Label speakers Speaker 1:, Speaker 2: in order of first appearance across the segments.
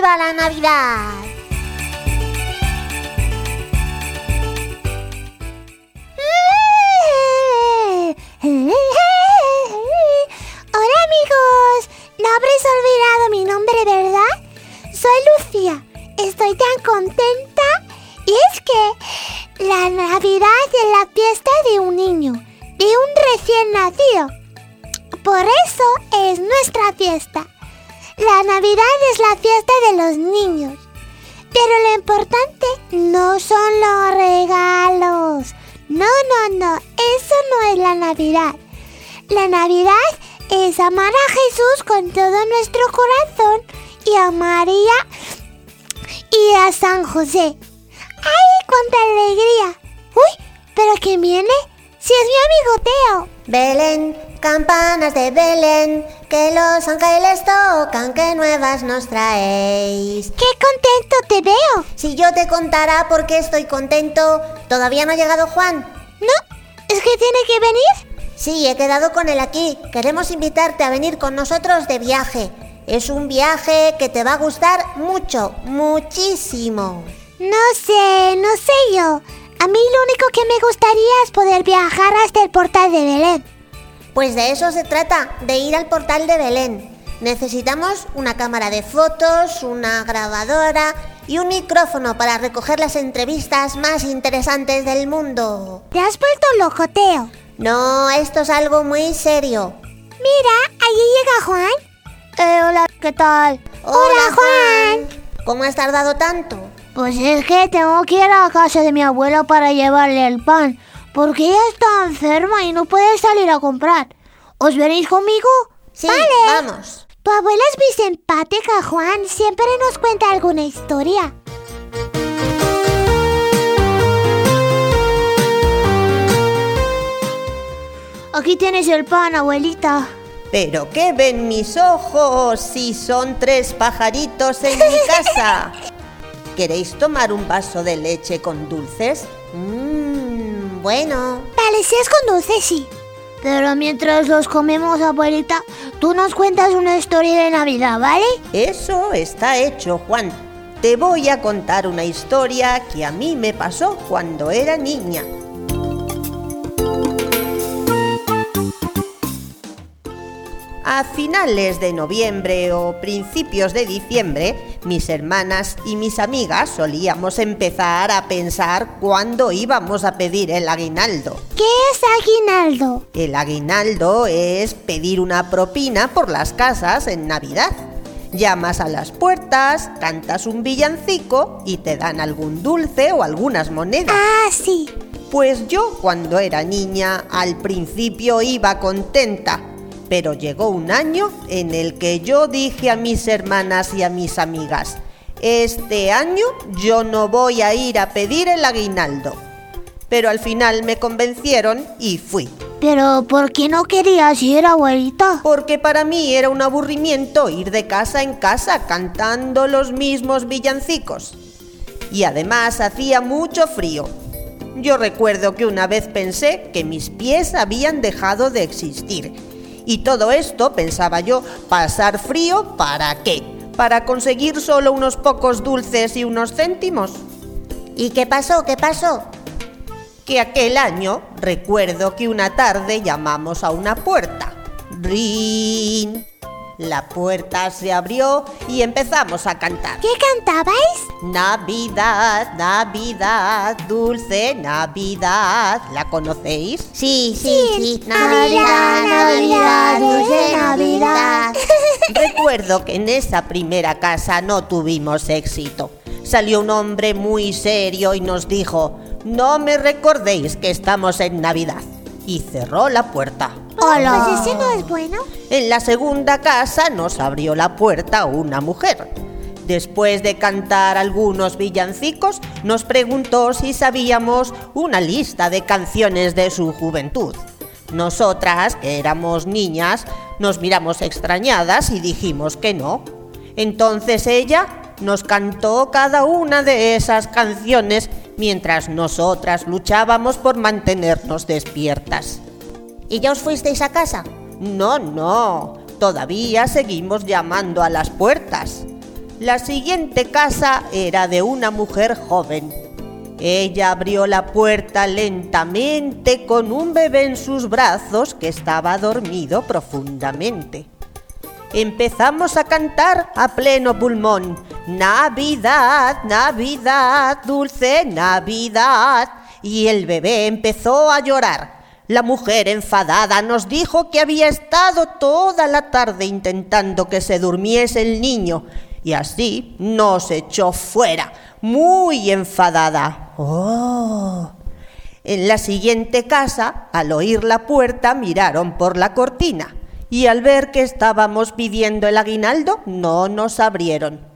Speaker 1: ¡Viva la Navidad!
Speaker 2: Hola amigos, no habréis olvidado mi nombre, ¿verdad? Soy Lucía, estoy tan contenta y es que la Navidad es la fiesta de un niño, de un recién nacido. Por eso es nuestra fiesta. La Navidad es la fiesta de los niños. Pero lo importante no son los regalos. No, no, no, eso no es la Navidad. La Navidad es amar a Jesús con todo nuestro corazón y a María y a San José. ¡Ay, cuánta alegría! ¡Uy! ¿Pero quién viene? Si es mi amigo Teo.
Speaker 1: Belén, campanas de Belén, que los ángeles tocan, que nuevas nos traéis.
Speaker 2: ¡Qué contento te veo!
Speaker 1: Si yo te contara por qué estoy contento, ¿todavía no ha llegado Juan?
Speaker 2: ¿No? ¿Es que tiene que venir?
Speaker 1: Sí, he quedado con él aquí. Queremos invitarte a venir con nosotros de viaje. Es un viaje que te va a gustar mucho, muchísimo.
Speaker 2: No sé, no sé yo. A mí lo único que me gustaría es poder viajar hasta el portal de Belén.
Speaker 1: Pues de eso se trata, de ir al portal de Belén. Necesitamos una cámara de fotos, una grabadora y un micrófono para recoger las entrevistas más interesantes del mundo.
Speaker 2: ¿Te has vuelto loco, Teo?
Speaker 1: No, esto es algo muy serio.
Speaker 2: Mira, allí llega Juan.
Speaker 3: Eh, hola, ¿qué tal?
Speaker 2: Hola, Juan.
Speaker 1: ¿Cómo has tardado tanto?
Speaker 3: Pues es que tengo que ir a la casa de mi abuela para llevarle el pan, porque ella está enferma y no puede salir a comprar. ¿Os venís conmigo?
Speaker 1: Sí,
Speaker 2: Vale.
Speaker 1: vamos.
Speaker 2: Tu abuela es muy simpática, Juan. Siempre nos cuenta alguna historia.
Speaker 3: Aquí tienes el pan, abuelita.
Speaker 4: Pero qué ven mis ojos si son tres pajaritos en mi casa. ¿Queréis tomar un vaso de leche con dulces?
Speaker 1: Mmm, bueno.
Speaker 2: Vale, si es con dulce, sí.
Speaker 3: Pero mientras los comemos, abuelita, tú nos cuentas una historia de Navidad, ¿vale?
Speaker 4: Eso está hecho, Juan. Te voy a contar una historia que a mí me pasó cuando era niña. A finales de noviembre o principios de diciembre, mis hermanas y mis amigas solíamos empezar a pensar cuándo íbamos a pedir el aguinaldo.
Speaker 2: ¿Qué es aguinaldo?
Speaker 4: El aguinaldo es pedir una propina por las casas en Navidad. Llamas a las puertas, cantas un villancico y te dan algún dulce o algunas monedas.
Speaker 2: Ah, sí.
Speaker 4: Pues yo cuando era niña al principio iba contenta, pero llegó un año en el que yo dije a mis hermanas y a mis amigas, este año yo no voy a ir a pedir el aguinaldo. Pero al final me convencieron y fui,
Speaker 3: Pero ¿por qué no querías ir, abuelita?
Speaker 4: porque para mí era un aburrimiento ir de casa en casa cantando los mismos villancicos. Y además hacía mucho frío. Yo recuerdo que una vez pensé que mis pies habían dejado de existir. Y todo esto, pensaba yo, pasar frío ¿para qué? ¿Para conseguir solo unos pocos dulces y unos céntimos?
Speaker 1: ¿Y qué pasó? ¿Qué pasó?
Speaker 4: que aquel año recuerdo que una tarde llamamos a una puerta. ¡Rin! La puerta se abrió y empezamos a cantar.
Speaker 2: ¿Qué cantabais?
Speaker 4: Navidad, Navidad, dulce Navidad. ¿La conocéis?
Speaker 1: Sí, sí, sí.
Speaker 2: Navidad, Navidad, dulce Navidad.
Speaker 4: Recuerdo que en esa primera casa no tuvimos éxito. Salió un hombre muy serio y nos dijo, no me recordéis que estamos en Navidad. Y cerró la puerta.
Speaker 3: Hola.
Speaker 2: Pues ese no es bueno.
Speaker 4: En la segunda casa nos abrió la puerta una mujer. Después de cantar algunos villancicos, nos preguntó si sabíamos una lista de canciones de su juventud. Nosotras, que éramos niñas, nos miramos extrañadas y dijimos que no. Entonces ella nos cantó cada una de esas canciones mientras nosotras luchábamos por mantenernos despiertas.
Speaker 1: ¿Y ya os fuisteis a casa?
Speaker 4: No, no, todavía seguimos llamando a las puertas. La siguiente casa era de una mujer joven. Ella abrió la puerta lentamente con un bebé en sus brazos que estaba dormido profundamente. Empezamos a cantar a pleno pulmón. Navidad, Navidad, dulce Navidad. Y el bebé empezó a llorar. La mujer enfadada nos dijo que había estado toda la tarde intentando que se durmiese el niño y así nos echó fuera, muy enfadada. ¡Oh! En la siguiente casa, al oír la puerta, miraron por la cortina y al ver que estábamos pidiendo el aguinaldo, no nos abrieron.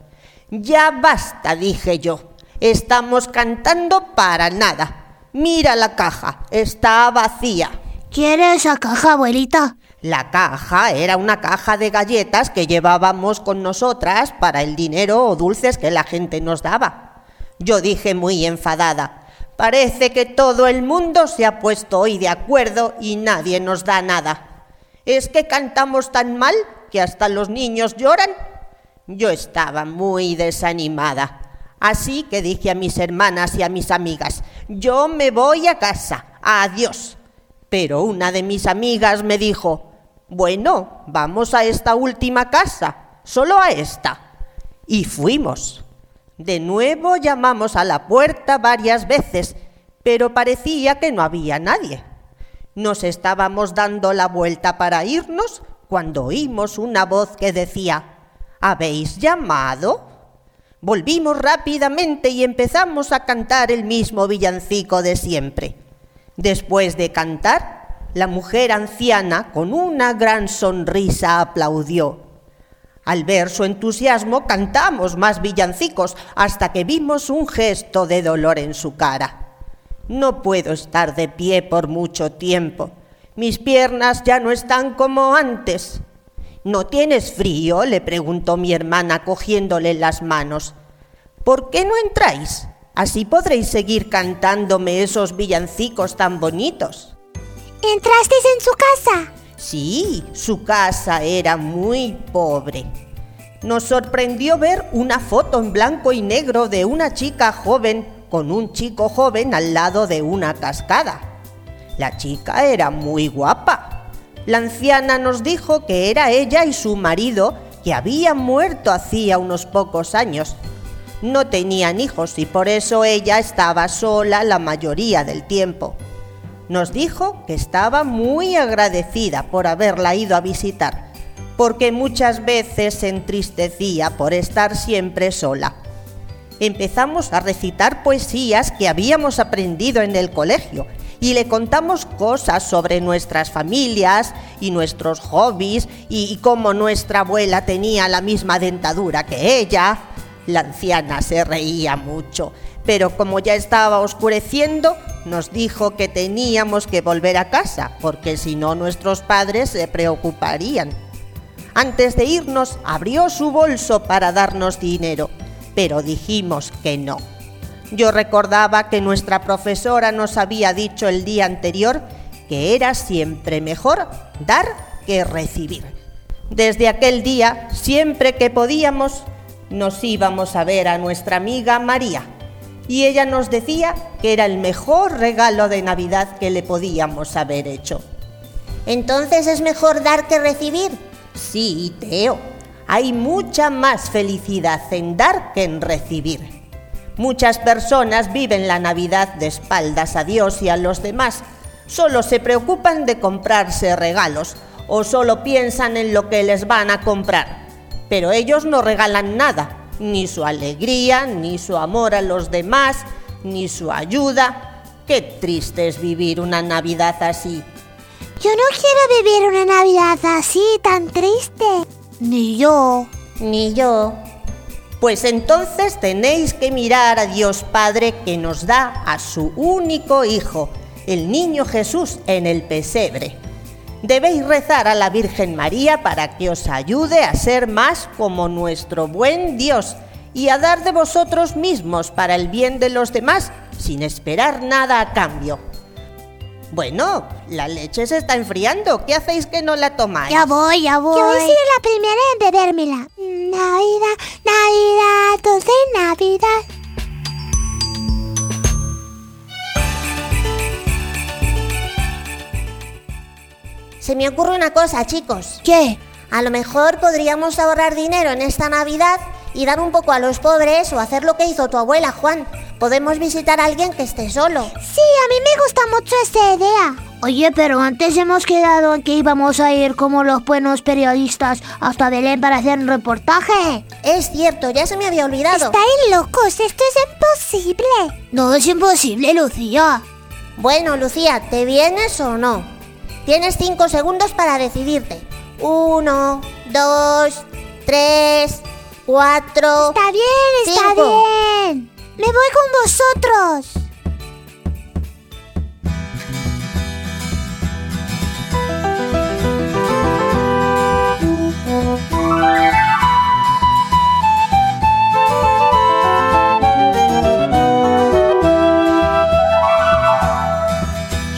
Speaker 4: Ya basta, dije yo. Estamos cantando para nada. Mira la caja, está vacía.
Speaker 3: ¿Quieres esa caja, abuelita?
Speaker 4: La caja era una caja de galletas que llevábamos con nosotras para el dinero o dulces que la gente nos daba. Yo dije muy enfadada, parece que todo el mundo se ha puesto hoy de acuerdo y nadie nos da nada. ¿Es que cantamos tan mal que hasta los niños lloran? Yo estaba muy desanimada. Así que dije a mis hermanas y a mis amigas, yo me voy a casa, adiós. Pero una de mis amigas me dijo, bueno, vamos a esta última casa, solo a esta. Y fuimos. De nuevo llamamos a la puerta varias veces, pero parecía que no había nadie. Nos estábamos dando la vuelta para irnos cuando oímos una voz que decía, ¿habéis llamado? Volvimos rápidamente y empezamos a cantar el mismo villancico de siempre. Después de cantar, la mujer anciana con una gran sonrisa aplaudió. Al ver su entusiasmo cantamos más villancicos hasta que vimos un gesto de dolor en su cara. No puedo estar de pie por mucho tiempo. Mis piernas ya no están como antes. ¿No tienes frío? le preguntó mi hermana cogiéndole las manos. ¿Por qué no entráis? Así podréis seguir cantándome esos villancicos tan bonitos.
Speaker 2: ¿Entrasteis en su casa?
Speaker 4: Sí, su casa era muy pobre. Nos sorprendió ver una foto en blanco y negro de una chica joven con un chico joven al lado de una cascada. La chica era muy guapa. La anciana nos dijo que era ella y su marido que habían muerto hacía unos pocos años. No tenían hijos y por eso ella estaba sola la mayoría del tiempo. Nos dijo que estaba muy agradecida por haberla ido a visitar, porque muchas veces se entristecía por estar siempre sola. Empezamos a recitar poesías que habíamos aprendido en el colegio y le contamos cosas sobre nuestras familias y nuestros hobbies y, cómo nuestra abuela tenía la misma dentadura que ella. La anciana se reía mucho, pero como ya estaba oscureciendo, nos dijo que teníamos que volver a casa, porque si no nuestros padres se preocuparían. Antes de irnos, abrió su bolso para darnos dinero, pero dijimos que no. Yo recordaba que nuestra profesora nos había dicho el día anterior que era siempre mejor dar que recibir. Desde aquel día, siempre que podíamos, nos íbamos a ver a nuestra amiga María y ella nos decía que era el mejor regalo de Navidad que le podíamos haber hecho.
Speaker 1: Entonces es mejor dar que recibir.
Speaker 4: Sí, Teo, hay mucha más felicidad en dar que en recibir. Muchas personas viven la Navidad de espaldas a Dios y a los demás. Solo se preocupan de comprarse regalos o solo piensan en lo que les van a comprar. Pero ellos no regalan nada, ni su alegría, ni su amor a los demás, ni su ayuda. Qué triste es vivir una Navidad así.
Speaker 2: Yo no quiero vivir una Navidad así, tan triste.
Speaker 3: Ni yo.
Speaker 1: Ni yo.
Speaker 4: Pues entonces tenéis que mirar a Dios Padre que nos da a su único Hijo, el niño Jesús, en el pesebre. Debéis rezar a la Virgen María para que os ayude a ser más como nuestro buen Dios y a dar de vosotros mismos para el bien de los demás sin esperar nada a cambio. Bueno, la leche se está enfriando. ¿Qué hacéis que no la tomáis?
Speaker 3: Ya voy, ya voy.
Speaker 2: Yo he sido la primera en bebérmela. Navidad, Navidad, dulce Navidad.
Speaker 1: Se me ocurre una cosa, chicos.
Speaker 3: ¿Qué?
Speaker 1: A lo mejor podríamos ahorrar dinero en esta Navidad y dar un poco a los pobres o hacer lo que hizo tu abuela, Juan. Podemos visitar a alguien que esté solo.
Speaker 2: Sí, a mí me gusta mucho esa idea.
Speaker 3: Oye, pero antes hemos quedado en que íbamos a ir como los buenos periodistas hasta Belén para hacer un reportaje.
Speaker 1: Es cierto, ya se me había olvidado.
Speaker 2: Estáis locos, esto es imposible.
Speaker 3: No es imposible, Lucía.
Speaker 1: Bueno, Lucía, ¿te vienes o no? Tienes cinco segundos para decidirte. Uno, dos, tres, cuatro.
Speaker 2: Está bien, está
Speaker 1: Cinco.
Speaker 2: bien. Me voy con vosotros.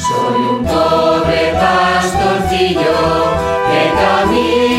Speaker 5: Soy un pobre pastorcillo que camina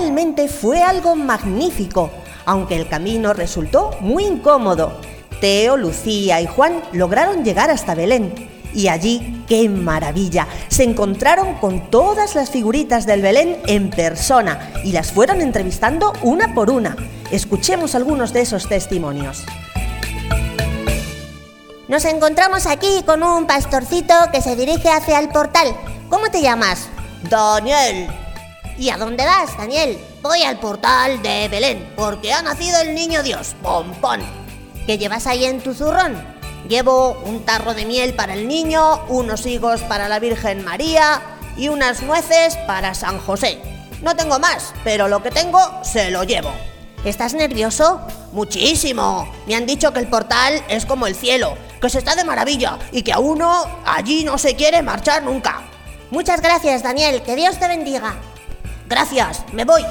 Speaker 4: Realmente fue algo magnífico, aunque el camino resultó muy incómodo. Teo, Lucía y Juan lograron llegar hasta Belén. Y allí, qué maravilla, se encontraron con todas las figuritas del Belén en persona y las fueron entrevistando una por una. Escuchemos algunos de esos testimonios.
Speaker 1: Nos encontramos aquí con un pastorcito que se dirige hacia el portal. ¿Cómo te llamas?
Speaker 4: Daniel,
Speaker 1: ¿Y a dónde vas, Daniel?
Speaker 4: voy al portal de Belén porque ha nacido el niño Dios, pompón.
Speaker 1: ¿Qué llevas ahí en tu zurrón?
Speaker 4: Llevo un tarro de miel para el niño, unos higos para la Virgen María y unas nueces para San José. No tengo más, pero lo que tengo se lo llevo.
Speaker 1: ¿Estás nervioso?
Speaker 4: Muchísimo. Me han dicho que el portal es como el cielo, que se está de maravilla y que a uno allí no se quiere marchar nunca.
Speaker 1: Muchas gracias, Daniel. Que Dios te bendiga.
Speaker 4: Gracias, me voy.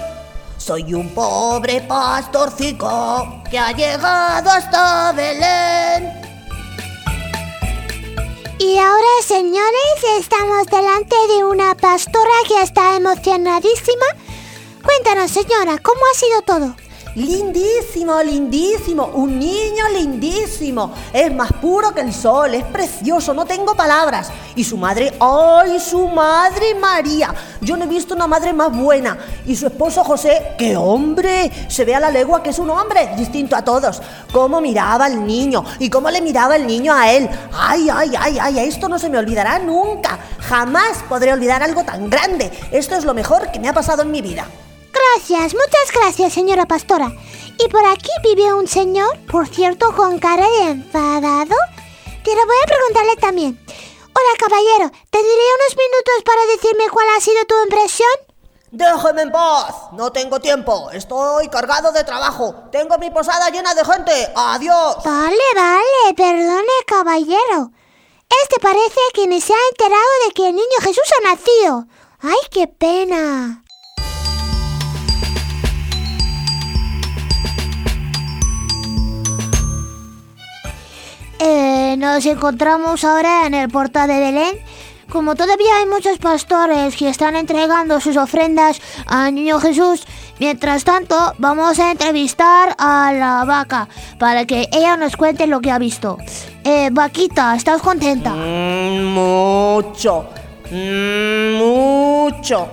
Speaker 4: Soy un pobre pastorcico que ha llegado hasta Belén.
Speaker 2: Y ahora, señores, estamos delante de una pastora que está emocionadísima. Cuéntanos, señora, ¿cómo ha sido todo?
Speaker 4: Lindísimo, lindísimo, un niño lindísimo. Es más puro que el sol, es precioso, no tengo palabras. Y su madre, ¡ay, su madre María! Yo no he visto una madre más buena. Y su esposo José, ¡qué hombre! Se ve a la legua que es un hombre, distinto a todos. Cómo miraba al niño y cómo le miraba el niño a él. ¡Ay, ay, ay, ay! Esto no se me olvidará nunca. Jamás podré olvidar algo tan grande. Esto es lo mejor que me ha pasado en mi vida.
Speaker 2: Gracias, muchas gracias, señora pastora. Y por aquí vive un señor, por cierto, con cara de enfadado. Pero voy a preguntarle también. Hola, caballero, ¿tendría unos minutos para decirme cuál ha sido tu impresión?
Speaker 4: Déjeme en paz, no tengo tiempo, estoy cargado de trabajo, tengo mi posada llena de gente, adiós.
Speaker 2: Vale, vale, perdone, caballero. Este parece que ni se ha enterado de que el niño Jesús ha nacido. ¡Ay, qué pena!
Speaker 3: Eh, nos encontramos ahora en el portal de Belén. Como todavía hay muchos pastores que están entregando sus ofrendas al niño Jesús, mientras tanto vamos a entrevistar a la vaca para que ella nos cuente lo que ha visto. Eh, vaquita, ¿estás contenta?
Speaker 4: Mm, mucho, mm, mucho.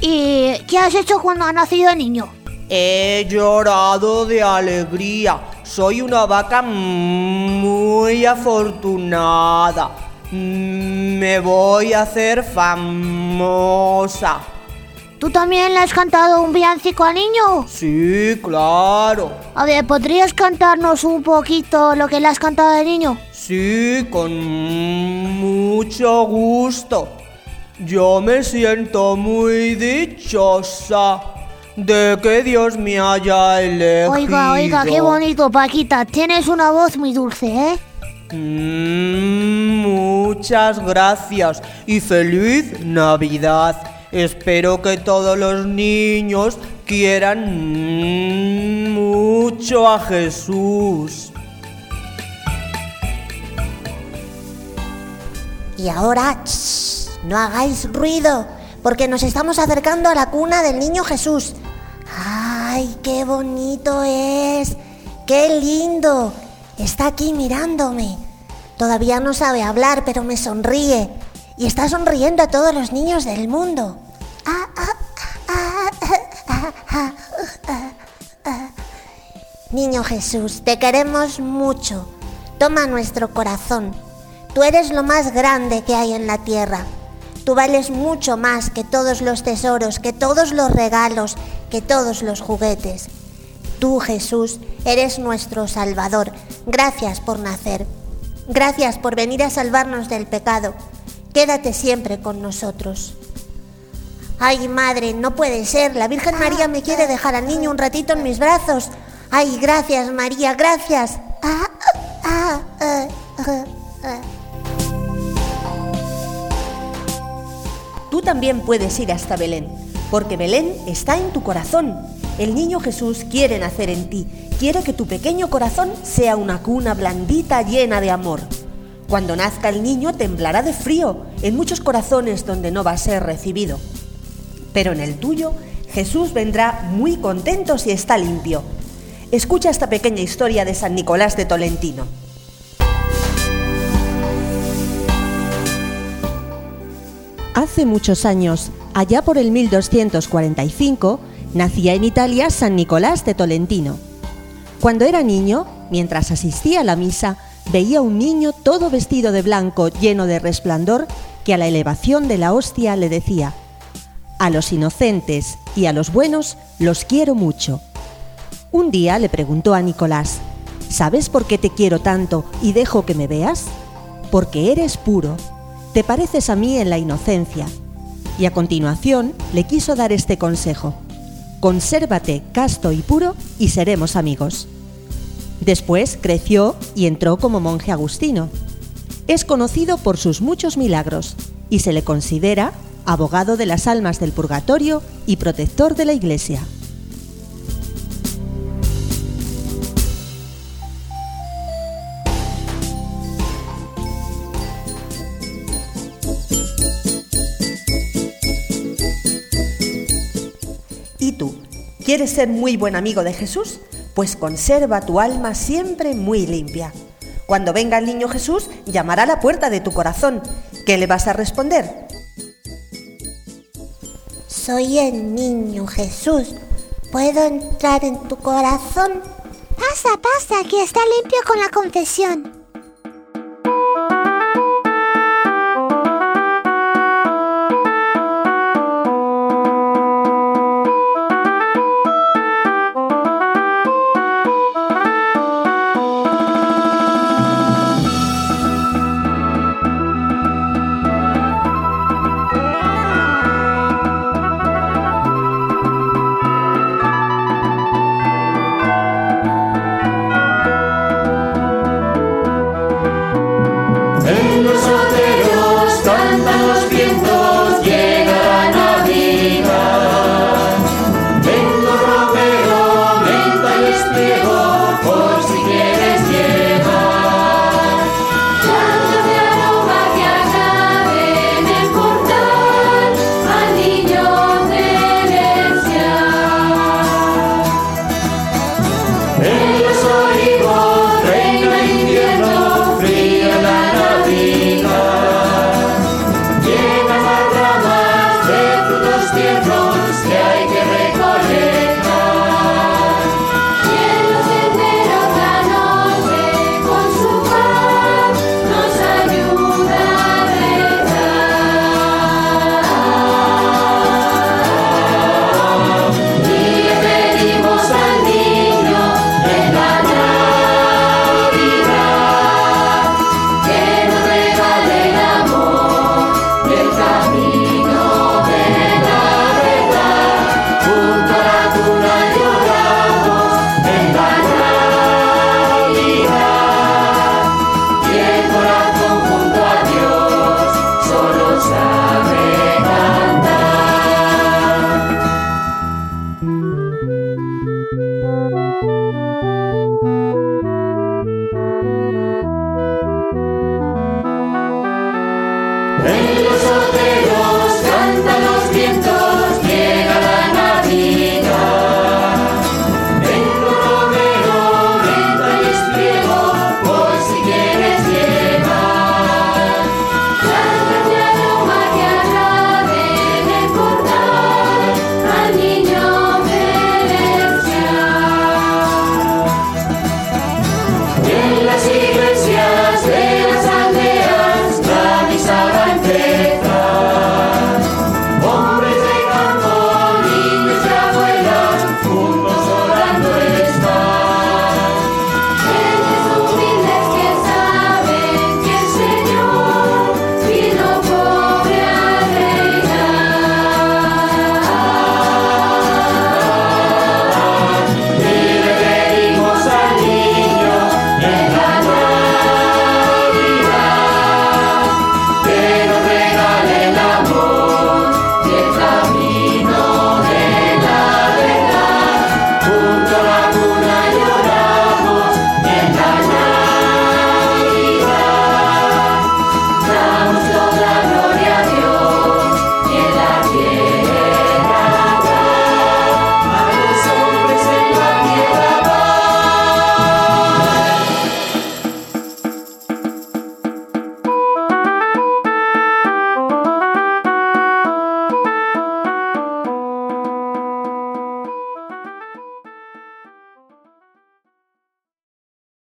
Speaker 3: ¿Y qué has hecho cuando ha nacido el niño?
Speaker 4: He llorado de alegría. Soy una vaca muy afortunada. Me voy a hacer famosa.
Speaker 3: ¿Tú también le has cantado un villancico al niño?
Speaker 4: Sí, claro.
Speaker 3: A ver, ¿podrías cantarnos un poquito lo que le has cantado al niño?
Speaker 4: Sí, con mucho gusto. Yo me siento muy dichosa de que Dios me haya elegido.
Speaker 3: Oiga, oiga, qué bonito, Paquita. Tienes una voz muy dulce, ¿eh?
Speaker 4: Mm, muchas gracias y feliz Navidad. Espero que todos los niños quieran mm, mucho a Jesús.
Speaker 1: Y ahora, shh, no hagáis ruido, porque nos estamos acercando a la cuna del niño Jesús. ¡Ay, qué bonito es! ¡Qué lindo! Está aquí mirándome. Todavía no sabe hablar, pero me sonríe. Y está sonriendo a todos los niños del mundo. Ah, ah, ah. Niño Jesús, te queremos mucho. Toma nuestro corazón. Tú eres lo más grande que hay en la tierra. Tú vales mucho más que todos los tesoros, que todos los regalos, que todos los juguetes. Tú, Jesús, eres nuestro Salvador. Gracias por nacer. Gracias por venir a salvarnos del pecado. Quédate siempre con nosotros. Ay, madre, no puede ser. La Virgen María me quiere dejar al niño un ratito en mis brazos. Ay, gracias, María, gracias. Ah, ah, ah.
Speaker 4: Tú también puedes ir hasta Belén, porque Belén está en tu corazón. El niño Jesús quiere nacer en ti, quiere que tu pequeño corazón sea una cuna blandita llena de amor. Cuando nazca el niño temblará de frío en muchos corazones donde no va a ser recibido. Pero en el tuyo, Jesús vendrá muy contento si está limpio. Escucha esta pequeña historia de San Nicolás de Tolentino. Hace muchos años, allá por el 1245, nacía en Italia San Nicolás de Tolentino. Cuando era niño, mientras asistía a la misa, veía un niño todo vestido de blanco, lleno de resplandor, que a la elevación de la hostia le decía, A los inocentes y a los buenos los quiero mucho. Un día le preguntó a Nicolás, ¿sabes por qué te quiero tanto y dejo que me veas? Porque eres puro, te pareces a mí en la inocencia. Y a continuación le quiso dar este consejo, consérvate casto y puro y seremos amigos. Después creció y entró como monje agustino. Es conocido por sus muchos milagros y se le considera abogado de las almas del purgatorio y protector de la Iglesia. Ser muy buen amigo de Jesús? Pues conserva tu alma siempre muy limpia. Cuando venga el niño Jesús, llamará a la puerta de tu corazón. ¿Qué le vas a responder?
Speaker 1: Soy el niño Jesús. ¿Puedo entrar en tu corazón?
Speaker 6: Pasa, pasa, que está limpio con la confesión.